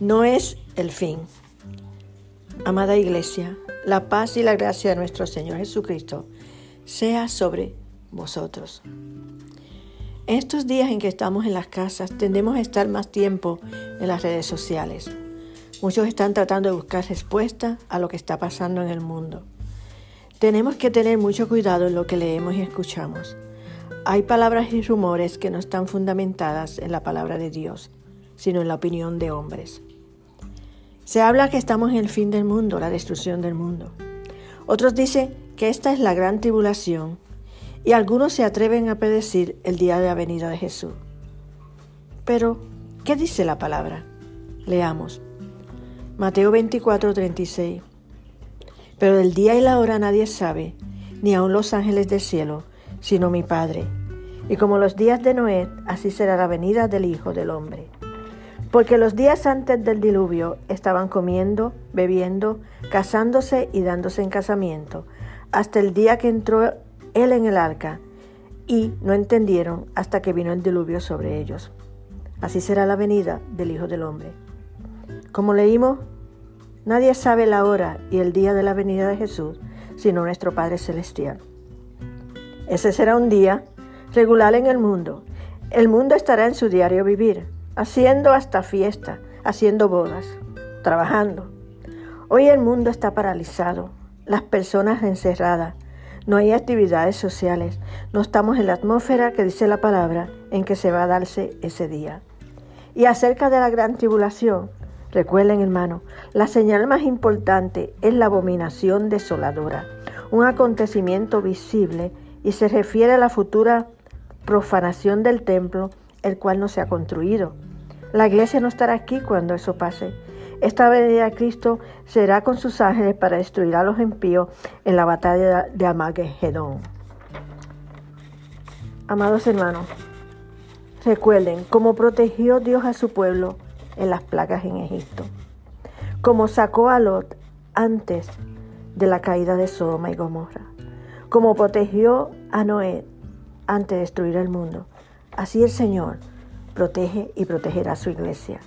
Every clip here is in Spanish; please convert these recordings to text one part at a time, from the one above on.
no es el fin. Amada Iglesia, la paz y la gracia de nuestro Señor Jesucristo sea sobre vosotros. En estos días en que estamos en las casas, tendemos a estar más tiempo en las redes sociales. Muchos están tratando de buscar respuesta a lo que está pasando en el mundo. Tenemos que tener mucho cuidado en lo que leemos y escuchamos. Hay palabras y rumores que no están fundamentadas en la palabra de Dios, sino en la opinión de hombres. Se habla que estamos en el fin del mundo, la destrucción del mundo. Otros dicen que esta es la gran tribulación y algunos se atreven a predecir el día de la venida de Jesús. Pero, ¿qué dice la palabra? Leamos. Mateo 24, 36. Pero del día y la hora nadie sabe, ni aun los ángeles del cielo, sino mi Padre. Y como los días de Noé, así será la venida del Hijo del Hombre. Porque los días antes del diluvio estaban comiendo, bebiendo, casándose y dándose en casamiento, hasta el día que entró él en el arca, y no entendieron hasta que vino el diluvio sobre ellos. Así será la venida del Hijo del Hombre. Como leímos, nadie sabe la hora y el día de la venida de Jesús, sino nuestro Padre Celestial. Ese será un día regular en el mundo. El mundo estará en su diario vivir haciendo hasta fiesta, haciendo bodas, trabajando. Hoy el mundo está paralizado, las personas encerradas, no hay actividades sociales, no estamos en la atmósfera que dice la palabra en que se va a darse ese día. Y acerca de la gran tribulación, recuerden hermano, la señal más importante es la abominación desoladora, un acontecimiento visible y se refiere a la futura profanación del templo el cual no se ha construido. La iglesia no estará aquí cuando eso pase. Esta venida de Cristo será con sus ángeles para destruir a los impíos en la batalla de Amagedón. Amados hermanos, recuerden cómo protegió Dios a su pueblo en las plagas en Egipto, cómo sacó a Lot antes de la caída de Sodoma y Gomorra, cómo protegió a Noé antes de destruir el mundo Así el Señor protege y protegerá a su iglesia.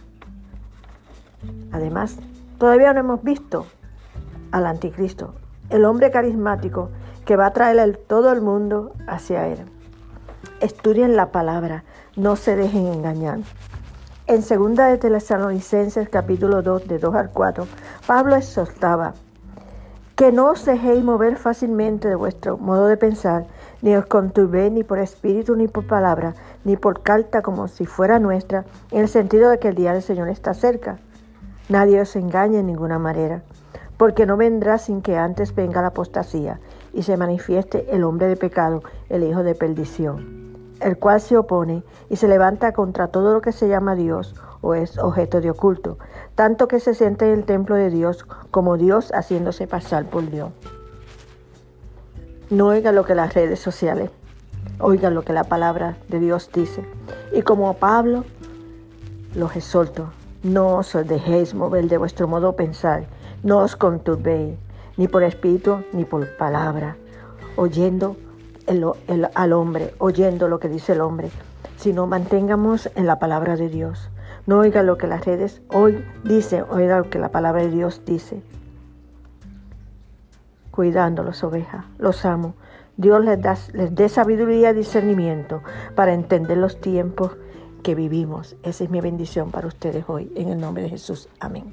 Además, todavía no hemos visto al anticristo, el hombre carismático que va a traer todo el mundo hacia él. Estudien la palabra, no se dejen engañar. En 2 de Tesalonicenses capítulo 2 de 2 al 4, Pablo exhortaba que no os dejéis mover fácilmente de vuestro modo de pensar, ni os conturbéis ni por espíritu ni por palabra, ni por carta como si fuera nuestra, en el sentido de que el día del Señor está cerca. Nadie os engañe en ninguna manera, porque no vendrá sin que antes venga la apostasía y se manifieste el hombre de pecado, el hijo de perdición, el cual se opone y se levanta contra todo lo que se llama Dios o es objeto de oculto, tanto que se siente en el templo de Dios como Dios haciéndose pasar por Dios. No oiga lo que las redes sociales, oiga lo que la palabra de Dios dice. Y como Pablo, los exhorto, no os dejéis mover de vuestro modo de pensar, no os conturbéis, ni por espíritu ni por palabra, oyendo al hombre, oyendo lo que dice el hombre, sino mantengamos en la palabra de Dios. No oiga lo que las redes hoy dicen, oiga lo que la palabra de Dios dice. Cuidando las ovejas, los amo. Dios les, da, les dé sabiduría y discernimiento para entender los tiempos que vivimos. Esa es mi bendición para ustedes hoy, en el nombre de Jesús. Amén.